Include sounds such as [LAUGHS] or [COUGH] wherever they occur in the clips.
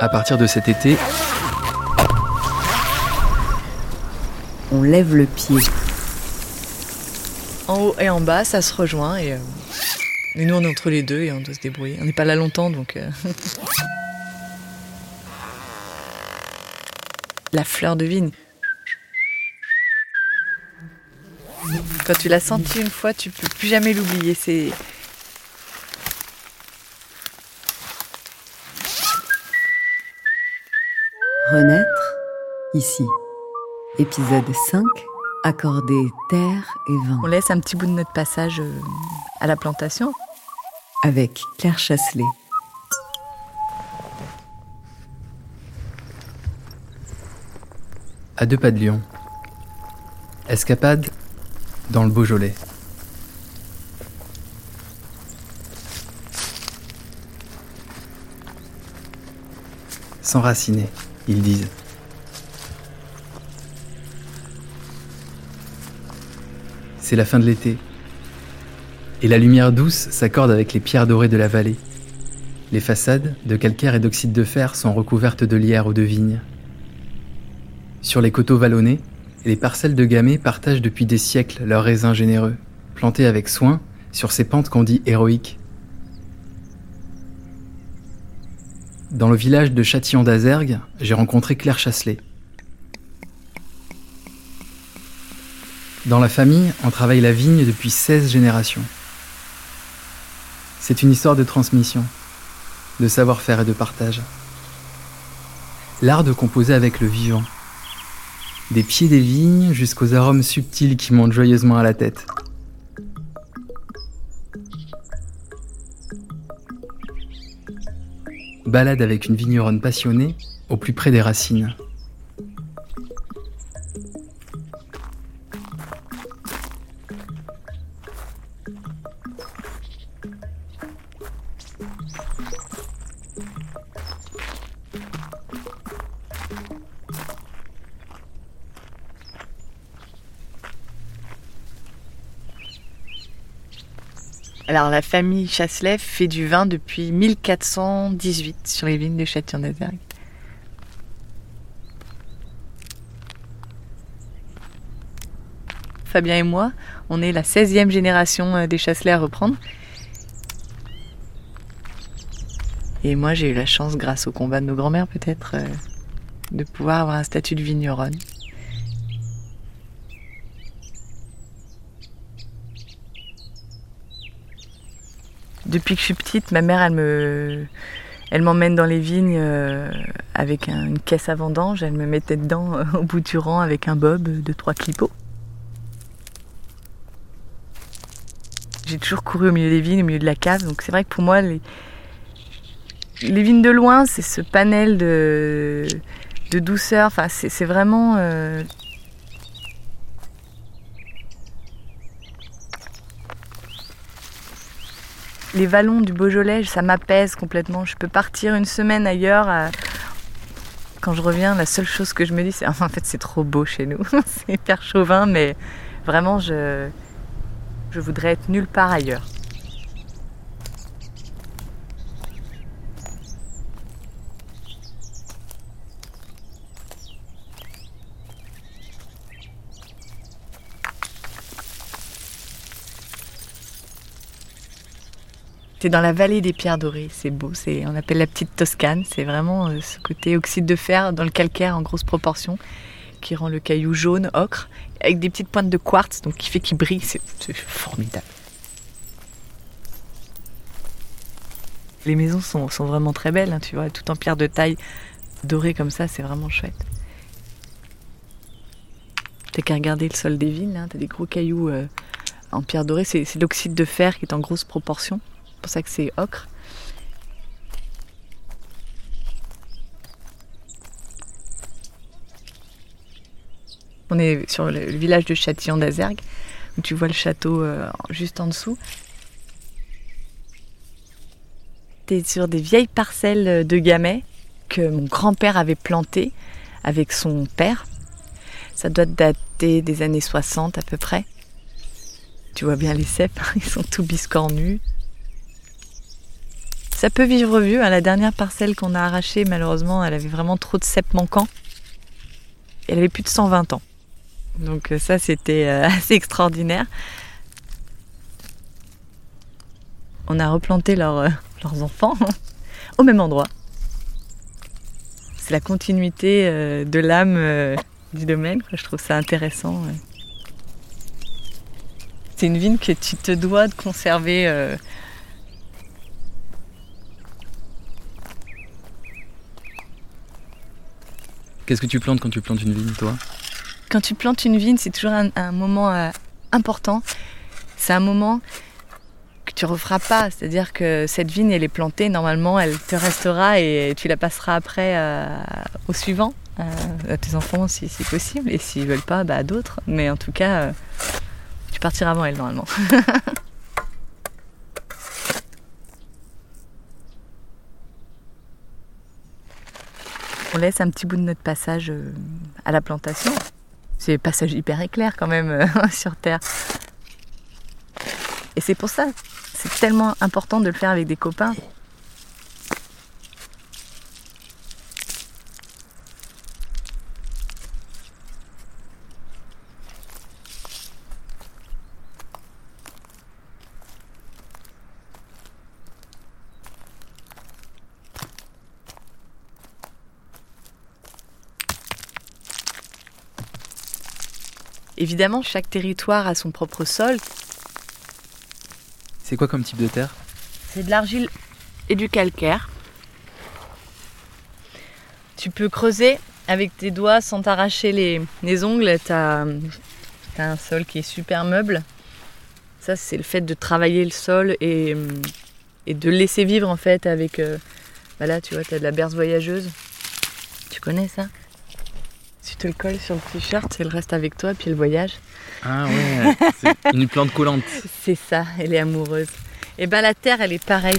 À partir de cet été, On lève le pied. En haut et en bas, ça se rejoint et, euh, et nous on est entre les deux et on doit se débrouiller. On n'est pas là longtemps donc. euh. [LAUGHS] La fleur de vigne. Quand tu l'as sentie une fois, tu peux plus jamais l'oublier. C'est ici. Épisode 5, accorder terre et vent. on laisse un petit bout de notre passage euh, à la plantation. Avec Claire Chasselet. à deux pas de Lyon. Escapade dans le Beaujolais. S'enraciner, ils disent. C'est la fin de l'été. Et la lumière douce s'accorde avec les pierres dorées de la vallée. Les façades, de calcaire et d'oxyde de fer, sont recouvertes de lierre ou de vigne. Sur les coteaux vallonnés, les parcelles de gamay partagent depuis des siècles leurs raisins généreux, plantés avec soin sur ces pentes qu'on dit héroïques. Dans le village de Châtillon d'Azergue, j'ai rencontré Claire Chasselet. Dans la famille, on travaille la vigne depuis 16 générations. C'est une histoire de transmission, de savoir-faire et de partage. L'art de composer avec le vivant, des pieds des vignes jusqu'aux arômes subtils qui montent joyeusement à la tête. Balade avec une vigneronne passionnée au plus près des racines. Alors la famille Chasselet fait du vin depuis 1418 sur les vignes de Châtillon d'Azergue. Fabien et moi, on est la 16e génération euh, des Chasselet à reprendre. Et moi, j'ai eu la chance, grâce au combat de nos grands-mères peut-être, euh, de pouvoir avoir un statut de vigneronne. Depuis que je suis petite, ma mère, elle me, elle m'emmène dans les vignes euh, avec un- une caisse à vendange. Elle me mettait dedans euh, au bout du rang avec un bob de trois clipots. J'ai toujours couru au milieu des vignes, au milieu de la cave. Donc c'est vrai que pour moi, les, les vignes de loin, c'est ce panel de, de douceur. Enfin, c'est c'est vraiment euh, les vallons du Beaujolais, ça m'apaise complètement. Je peux partir une semaine ailleurs. euh, Quand je reviens, la seule chose que je me dis, c'est [LAUGHS] en fait c'est trop beau chez nous. [LAUGHS] c'est hyper chauvin, mais vraiment je je voudrais être nulle part ailleurs. T'es dans la vallée des pierres dorées, c'est beau, c'est, on appelle la petite Toscane, c'est vraiment euh, ce côté oxyde de fer dans le calcaire en grosse proportion qui rend le caillou jaune, ocre, avec des petites pointes de quartz, donc qui fait qu'il brille, c'est, formidable. Les maisons sont, sont vraiment très belles, hein, tu vois, tout en pierre de taille dorée comme ça, c'est vraiment chouette. T'as qu'à regarder le sol des villes, hein, t'as des gros cailloux euh, en pierre dorée, c'est l'oxyde de fer qui est en grosse proportion. C'est pour ça que c'est ocre. On est sur le village de Châtillon d'Azergue, où tu vois le château euh, juste en dessous. T'es sur des vieilles parcelles de gamay que mon grand-père avait plantées avec son père. Ça doit dater des années 60 à peu près. Tu vois bien les cèpes, [LAUGHS] ils sont tout biscornus. Ça peut vivre vieux. hein. La dernière parcelle qu'on a arrachée, malheureusement, elle avait vraiment trop de cèpes manquants. Elle avait plus de 120 ans. Donc euh, ça, c'était euh, [LAUGHS] assez extraordinaire. On a replanté leurs, euh, [LAUGHS] leurs enfants [LAUGHS] au même endroit. C'est la continuité de l'âme du domaine. Je trouve ça intéressant. C'est une vigne que tu te dois de conserver. Qu'est-ce que tu plantes quand tu plantes une vigne, toi? Quand tu plantes une vigne, c'est toujours un, moment euh, important. C'est un moment que tu referas pas. C'est-à-dire que cette vigne, elle est plantée, normalement, elle te restera et tu la passeras après euh, au suivant, euh, à tes enfants si c'est possible. Et s'ils veulent pas, bah, à d'autres. Mais en tout cas, tu partiras avant elle, normalement. [LAUGHS] laisse un petit bout de notre passage euh, à la plantation. C'est un passage hyper éclair quand même euh, [LAUGHS] sur Terre. Et c'est pour ça, c'est tellement important de le faire avec des copains. Évidemment, chaque territoire a son propre sol. C'est quoi comme type de terre? C'est de l'argile et du calcaire. Tu peux creuser avec tes doigts sans t'arracher les, les ongles. Tu as, un sol qui est super meuble. Ça, c'est le fait de travailler le sol et, et de le laisser vivre en fait avec. euh, bah là, tu vois, tu as de la berce voyageuse. Tu connais ça? Tu te le colles sur le t-shirt, c'est le reste avec toi, puis le voyage. Ah ouais, c'est [LAUGHS] une plante collante. C'est ça, elle est amoureuse. Et ben la terre, elle est pareille.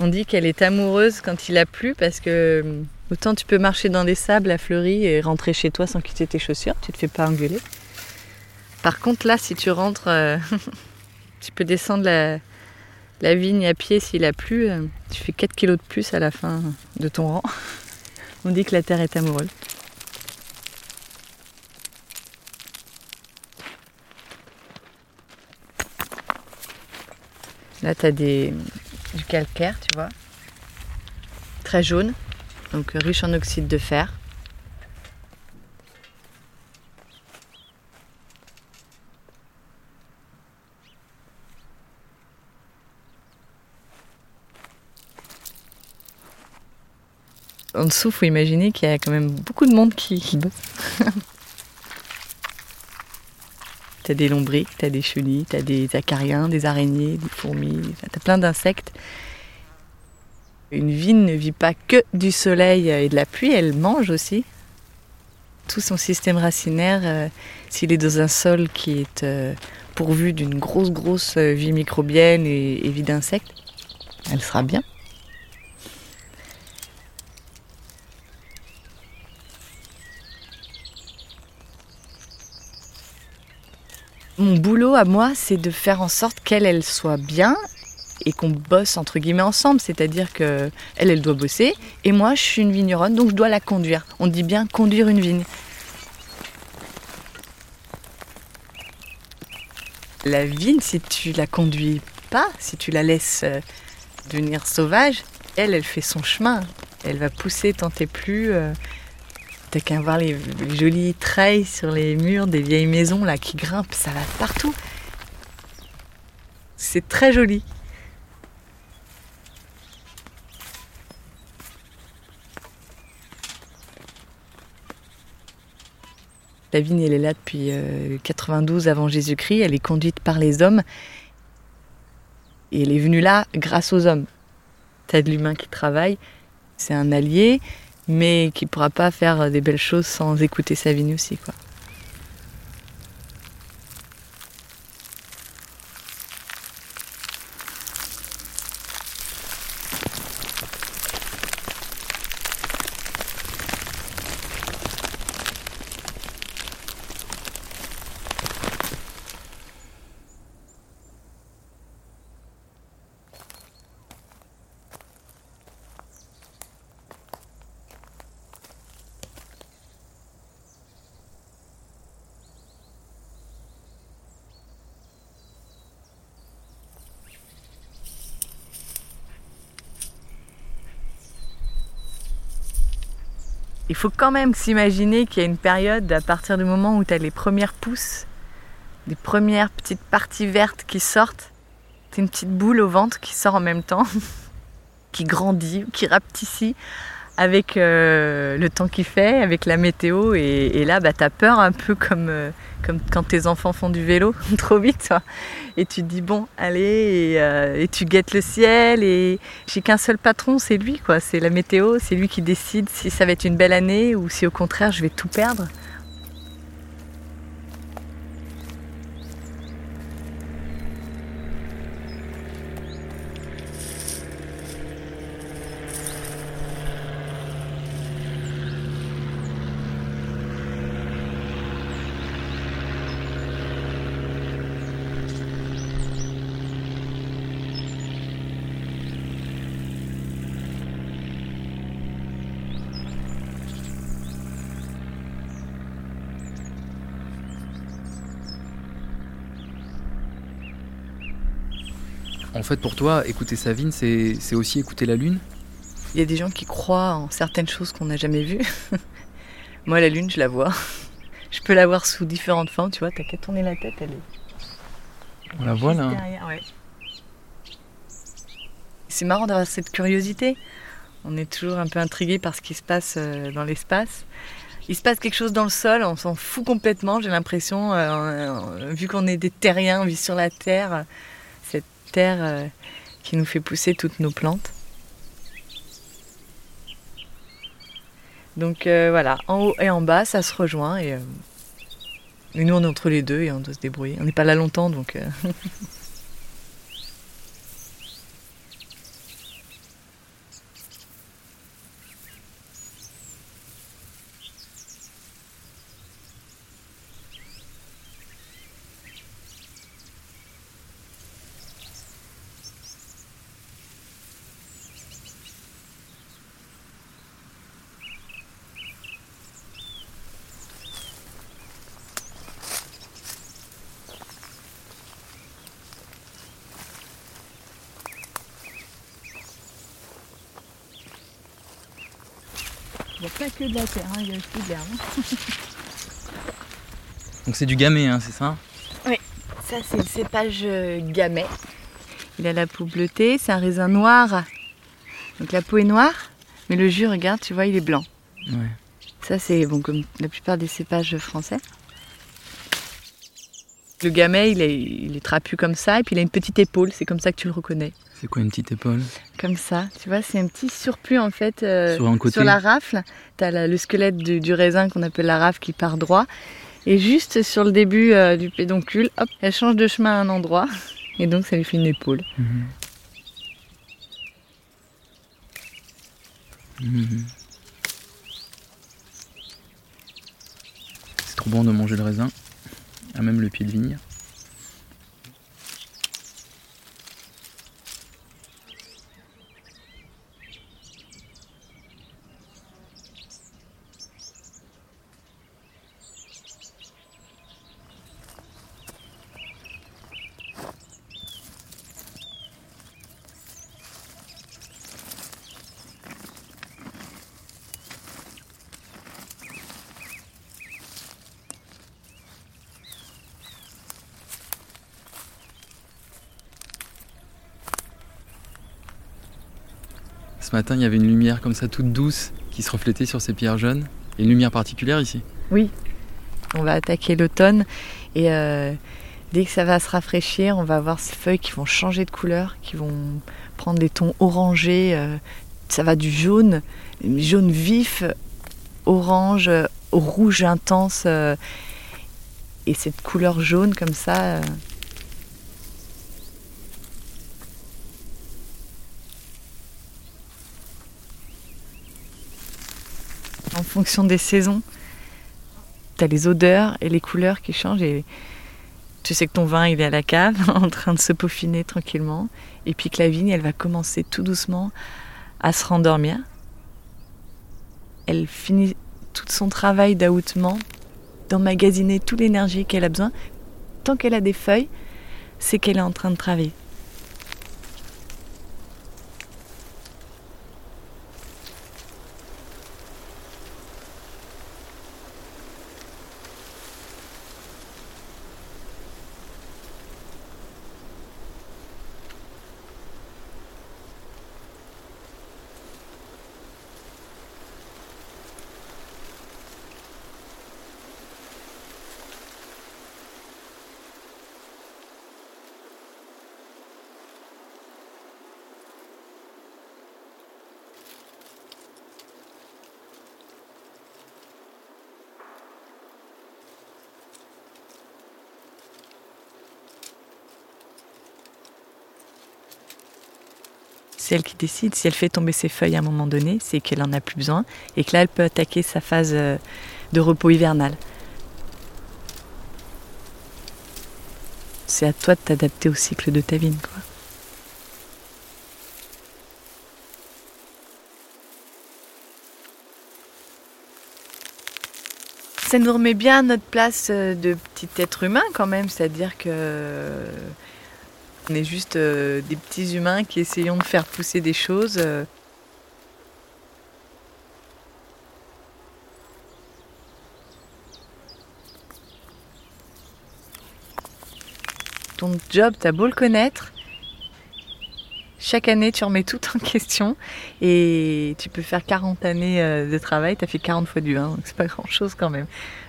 On dit qu'elle est amoureuse quand il a plu parce que euh, autant tu peux marcher dans des sables à Fleury et rentrer chez toi sans quitter tes chaussures, tu te fais pas engueuler. Par contre là, si tu rentres, euh, [LAUGHS] tu peux descendre la, la vigne à pied s'il a plu, euh, tu fais 4 kilos de plus à la fin de ton rang. [LAUGHS] On dit que la terre est amoureuse. Là, tu as des, du calcaire, tu vois. Très jaune, donc riche en oxyde de fer. En dessous, faut imaginer qu'il y a quand même beaucoup de monde qui. [LAUGHS] T'as des lombriques, t'as des chenilles, t'as des acariens, des araignées, des fourmis, t'as plein d'insectes. Une vigne ne vit pas que du soleil et de la pluie, elle mange aussi. Tout son système racinaire, euh, s'il est dans un sol qui est euh, pourvu d'une grosse, grosse euh, vie microbienne et vie d'insectes, elle sera bien. Mon boulot à moi, c'est de faire en sorte qu'elle, elle soit bien et qu'on bosse entre guillemets ensemble. C'est-à-dire que elle, elle doit bosser et moi, je suis une vigneronne, donc je dois la conduire. On dit bien conduire une vigne. La vigne, si tu la conduis pas, si tu la laisses euh, devenir sauvage, elle, elle fait son chemin. Elle va pousser tant et plus. Euh, T'as qu'à voir les, jolies treilles sur les murs des vieilles maisons là qui grimpent, ça va partout. C'est très joli. La vigne, elle est là depuis euh, 92 avant Jésus-Christ. Elle est conduite par les hommes. Et elle est venue là grâce aux hommes. T'as de l'humain qui travaille. C'est un allié mais qui pourra pas faire des belles choses sans écouter sa vigne aussi quoi. Il faut quand même s'imaginer qu'il y a une période à partir du moment où tu as les premières pousses, des premières petites parties vertes qui sortent. Tu une petite boule au ventre qui sort en même temps, [LAUGHS] qui grandit, qui rapetissit avec euh, le temps qu'il fait, avec la météo. Et, là, bah, tu as peur un peu comme, euh, comme quand tes enfants font du vélo [LAUGHS] trop vite. Et tu te dis, bon, allez, euh, et, tu guettes le ciel. Et j'ai qu'un seul patron, c'est lui, quoi. C'est la météo, c'est lui qui décide si ça va être une belle année ou si au contraire je vais tout perdre. En fait, pour toi, écouter Savine, c'est aussi écouter la lune? Il y a des gens qui croient en certaines choses qu'on n'a jamais vues. [LAUGHS] Moi, la lune, je la vois. [LAUGHS] Je peux la voir sous différentes formes, tu vois. T'as qu'à tourner la tête, elle est. On la voit là C'est marrant d'avoir cette curiosité. On est toujours un peu intrigué par ce qui se passe euh, dans l'espace. Il se passe quelque chose dans le sol, on s'en fout complètement, j'ai l'impression, euh, vu qu'on est des terriens, on vit sur la Terre, euh, qui nous fait pousser toutes nos plantes. Donc euh, voilà, en haut et en bas, ça se rejoint et, euh, nous on est entre les deux et on doit se débrouiller. On n'est pas là longtemps donc. Il [LAUGHS] n'y a pas que de la terre, hein, il y a aussi de l'herbe. [LAUGHS] Donc c'est du gamay, hein, c'est ça Oui, ça c'est le cépage euh, gamay. Il a la peau bleutée, c'est un raisin noir. Donc la peau est noire, mais le jus, regarde, tu vois, il est blanc. Ouais. Ça c'est bon comme la plupart des cépages français. Le gamay, il est, il est trapu comme ça, et puis il a une petite épaule, c'est comme ça que tu le reconnais. C'est quoi une petite épaule? Comme ça, tu vois, c'est un petit surplus en fait euh, sur, la rafle. Tu as le squelette du, raisin qu'on appelle la rafle qui part droit. Et juste sur le début euh, du pédoncule, hop, elle change de chemin à un endroit. Et donc ça lui fait une épaule. Mhm. Mhm. C'est trop bon de manger le raisin, à même le pied de vigne. Ce matin, il y avait une lumière comme ça toute douce qui se reflétait sur ces pierres jaunes. Et une lumière particulière ici Oui, on va attaquer l'automne et euh, dès que ça va se rafraîchir, on va avoir ces feuilles qui vont changer de couleur, qui vont prendre des tons orangés. Euh, ça va du jaune, jaune vif, orange, rouge intense. Euh, et cette couleur jaune comme ça, en fonction des saisons. Tu as les odeurs et les couleurs qui changent et tu sais que ton vin il est à la cave [LAUGHS] en train de se peaufiner tranquillement et puis que la vigne elle va commencer tout doucement à se rendormir. Elle finit tout son travail d'aoutement, d'emmagasiner toute l'énergie qu'elle a besoin. Tant qu'elle a des feuilles, c'est qu'elle est en train de travailler. C'est elle qui décide. Si elle fait tomber ses feuilles à un moment donné, c'est qu'elle en a plus besoin et que là, elle peut attaquer sa phase euh, de repos hivernal. C'est à toi de t'adapter au cycle de ta vigne, quoi. ça nous remet bien à notre place euh, de petit être humain quand même, c'est-à-dire que on est juste euh, des petits humains qui essayons de faire pousser des choses. Euh. Ton job, t'as beau le connaître, chaque année, tu remets tout en [LAUGHS] question et tu peux faire 40 années euh, de travail, tu as fait 40 fois du vin, donc c'est pas grand chose quand même.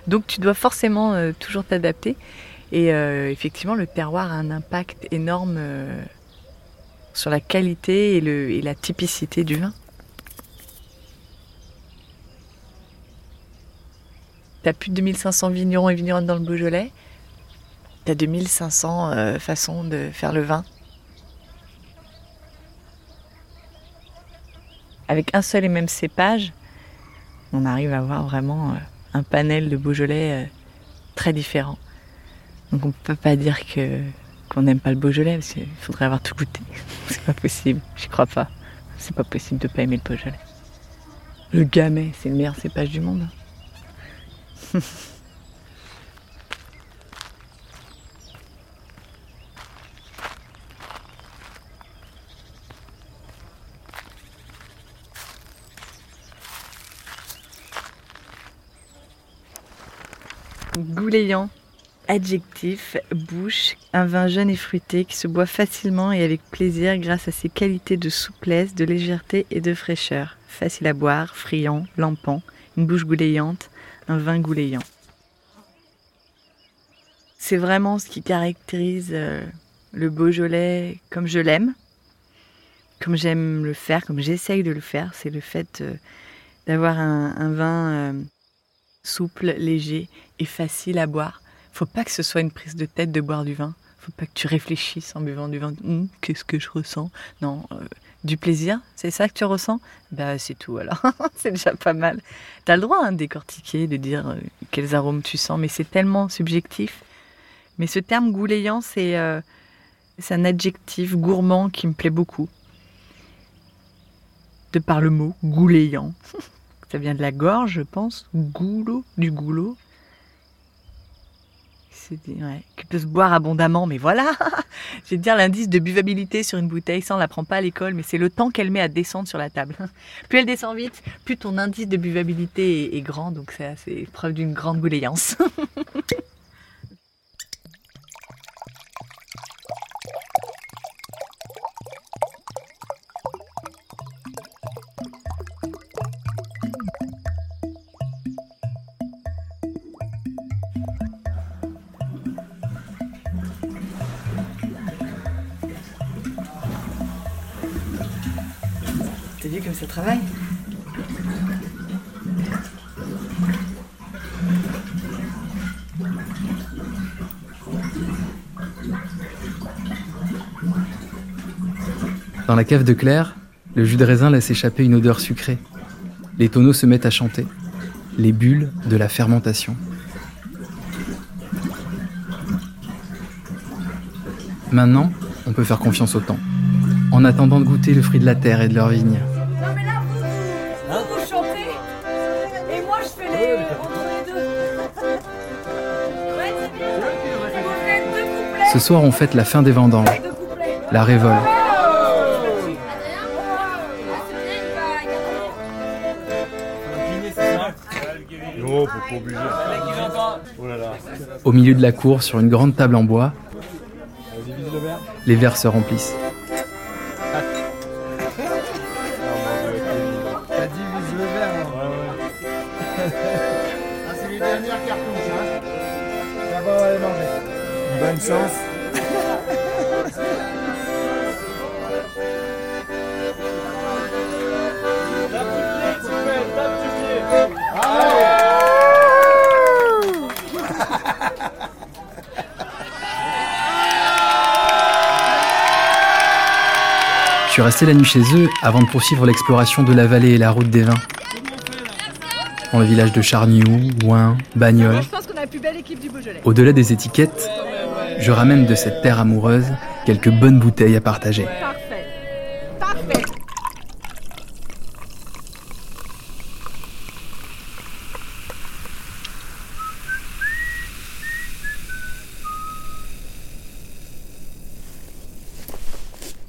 Donc tu dois forcément toujours t'adapter. Et euh, effectivement, le terroir a un impact énorme sur la qualité et, la typicité du vin. Tu as plus de 2500 vignerons et vigneronnes dans le Beaujolais? Tu as 2500 façons de faire le vin? avec un seul et même cépage, on arrive à avoir vraiment euh, un panel de Beaujolais euh, très différent. Donc on ne peut pas dire que qu'on n'aime pas le Beaujolais, parce qu'il faudrait avoir tout goûté. [LAUGHS] C'est pas possible, j'y crois pas. C'est pas possible de pas aimer le Beaujolais. Le Gamay, c'est le meilleur cépage du monde. [LAUGHS] Gouléant. Adjectif, bouche, un vin jeune et fruité qui se boit facilement et avec plaisir grâce à ses qualités de souplesse, de légèreté et de fraîcheur. Facile à boire, friand, lampant, une bouche gouléante, un vin gouléant. C'est vraiment ce qui caractérise euh, le Beaujolais comme je l'aime, comme j'aime le faire, comme j'essaye de le faire. C'est le fait euh, d'avoir un, vin euh, souple, léger et facile à boire. Faut pas que ce soit une prise de tête de boire du vin. Faut pas que tu réfléchisses en buvant du vin. Hum, qu'est-ce que je ressens? Non, euh, du plaisir, c'est ça que tu ressens? Bah c'est tout alors. [LAUGHS] c'est déjà pas mal. Tu as le droit hein, de décortiquer, de dire euh, quels arômes tu sens, mais c'est tellement subjectif. Mais ce terme gouléant, c'est euh, un adjectif gourmand qui me plaît beaucoup. De par le mot gouléant. [LAUGHS] Ça vient de la gorge, je pense. Goulot, du goulot. Qui peut se boire abondamment, mais voilà [LAUGHS] Je vais te dire l'indice de buvabilité sur une bouteille, ça on l'apprend pas à l'école, mais c'est le temps qu'elle met à descendre sur la table. [LAUGHS] plus elle descend vite, plus ton indice de buvabilité est, grand, donc c'est preuve d'une grande gouléance. [LAUGHS] Dans la cave de Claire, le jus de raisin laisse échapper une odeur sucrée. Les tonneaux se mettent à chanter, les bulles de la fermentation. Maintenant, on peut faire confiance au temps en attendant de goûter le fruit de la terre et de leur vigne. Ce soir, on fête la fin des vendanges, la révolte. Au milieu de la cour, sur une grande table en bois, les verres se remplissent. Bonne chance. Suis resté la nuit chez eux avant de poursuivre l'exploration de la vallée et la route des vins. Dans le village de Charniou, Ouin, Je Beaujolais. au-delà des étiquettes, je ramène de cette terre amoureuse quelques bonnes bouteilles à partager.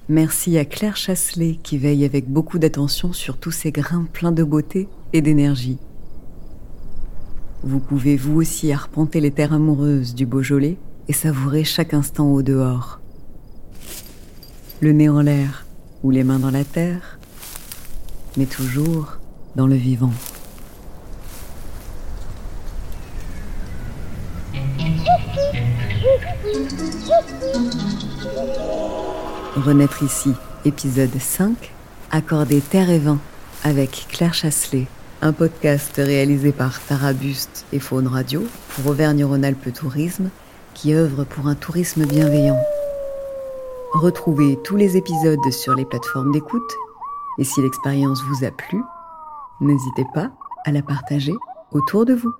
Merci à Claire Chasselet qui veille avec beaucoup d'attention sur tous ces grains pleins de beauté et d'énergie. Vous pouvez vous aussi arpenter les terres amoureuses du Beaujolais et savourer chaque instant au dehors. Le nez en l'air ou les mains dans la terre, mais toujours dans le vivant. [LAUGHS] Renaître ici, épisode 5, Accorder terre et vin, avec Claire Chasselet, un podcast réalisé par Tara Buste et Faune Radio pour Auvergne-Rhône-Alpes Tourisme, qui œuvre pour un tourisme bienveillant. Retrouvez tous les épisodes sur les plateformes d'écoute, et si l'expérience vous a plu, n'hésitez pas à la partager autour de vous.